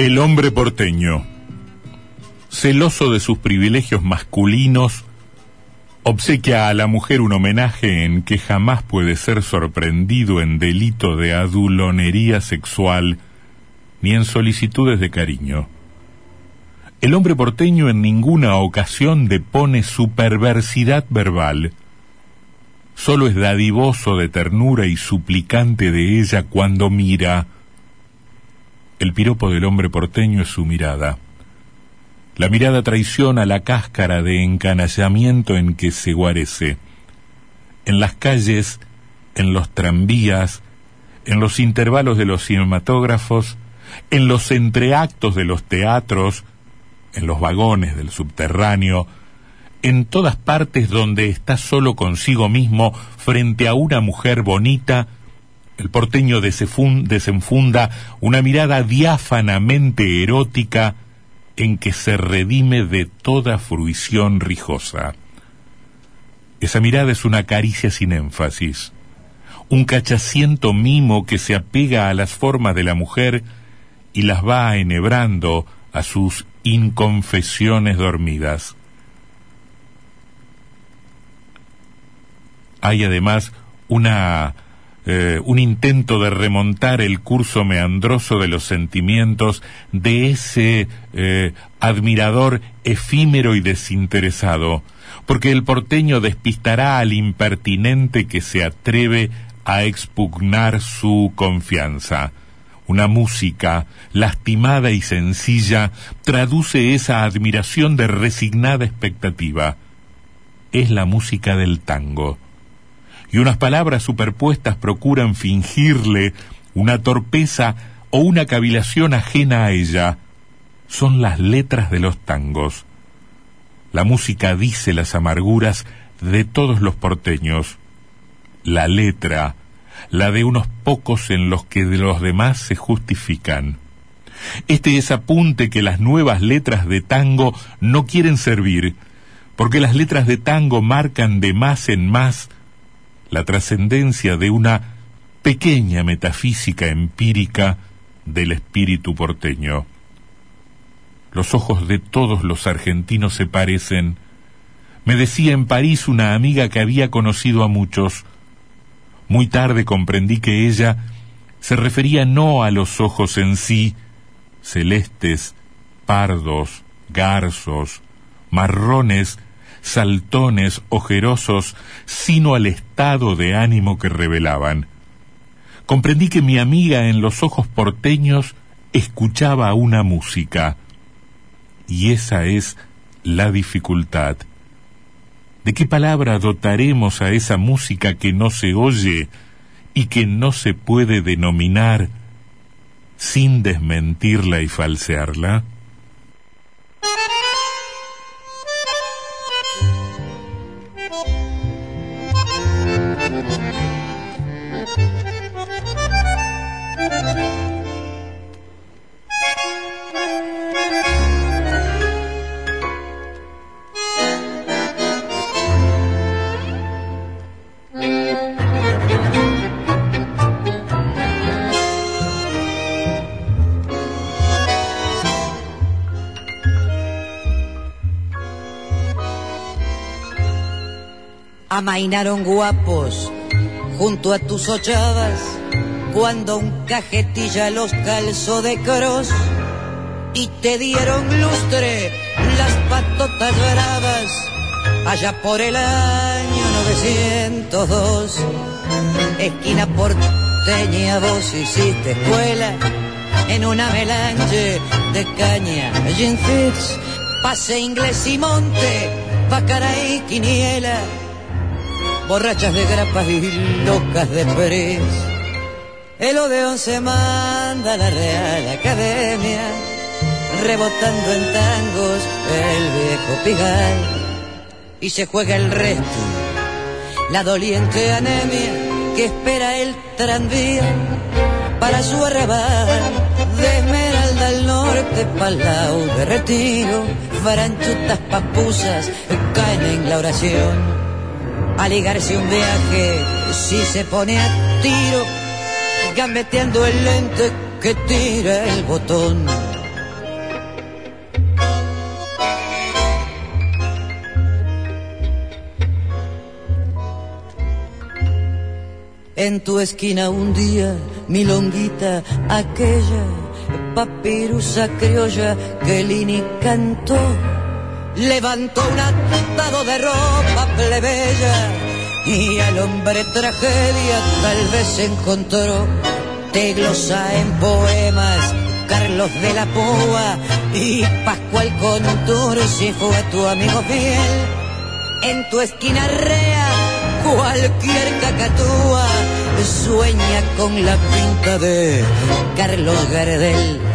El hombre porteño, celoso de sus privilegios masculinos, obsequia a la mujer un homenaje en que jamás puede ser sorprendido en delito de adulonería sexual ni en solicitudes de cariño. El hombre porteño en ninguna ocasión depone su perversidad verbal. Solo es dadivoso de ternura y suplicante de ella cuando mira, el piropo del hombre porteño es su mirada. La mirada traiciona la cáscara de encanallamiento en que se guarece. En las calles, en los tranvías, en los intervalos de los cinematógrafos, en los entreactos de los teatros, en los vagones del subterráneo, en todas partes donde está solo consigo mismo frente a una mujer bonita, el porteño desenfunda una mirada diáfanamente erótica en que se redime de toda fruición rijosa. Esa mirada es una caricia sin énfasis, un cachaciento mimo que se apega a las formas de la mujer y las va enhebrando a sus inconfesiones dormidas. Hay además una eh, un intento de remontar el curso meandroso de los sentimientos de ese eh, admirador efímero y desinteresado, porque el porteño despistará al impertinente que se atreve a expugnar su confianza. Una música, lastimada y sencilla, traduce esa admiración de resignada expectativa. Es la música del tango y unas palabras superpuestas procuran fingirle una torpeza o una cavilación ajena a ella, son las letras de los tangos. La música dice las amarguras de todos los porteños. La letra, la de unos pocos en los que de los demás se justifican. Este es apunte que las nuevas letras de tango no quieren servir, porque las letras de tango marcan de más en más la trascendencia de una pequeña metafísica empírica del espíritu porteño. Los ojos de todos los argentinos se parecen. Me decía en París una amiga que había conocido a muchos. Muy tarde comprendí que ella se refería no a los ojos en sí, celestes, pardos, garzos, marrones, saltones ojerosos, sino al estado de ánimo que revelaban. Comprendí que mi amiga en los ojos porteños escuchaba una música. Y esa es la dificultad. ¿De qué palabra dotaremos a esa música que no se oye y que no se puede denominar sin desmentirla y falsearla? Amainaron guapos junto a tus ochadas cuando un cajetilla los calzó de cross y te dieron lustre las patotas bravas allá por el año 902 esquina porteña vos hiciste escuela en una melange de caña, gin fix, pase inglés y monte, pacara y quiniela, borrachas de grapas y locas de pres. El Odeón se manda a la Real Academia, rebotando en tangos el viejo pigal, y se juega el resto, la doliente anemia que espera el tranvía para su arrabal de Esmeralda al norte, Palau de Retiro, faranchutas papusas caen en la oración. A ligarse un viaje, si se pone a tiro, gambeteando el lente que tira el botón. En tu esquina un día, mi longuita, aquella papirusa criolla que Lini cantó, levantó un atado de ropa plebeya y al hombre tragedia tal vez encontró. Te glosa en poemas Carlos de la Púa y Pascual Contur si fue tu amigo fiel. En tu esquina rea cualquier cacatúa sueña con la pinta de Carlos Gardel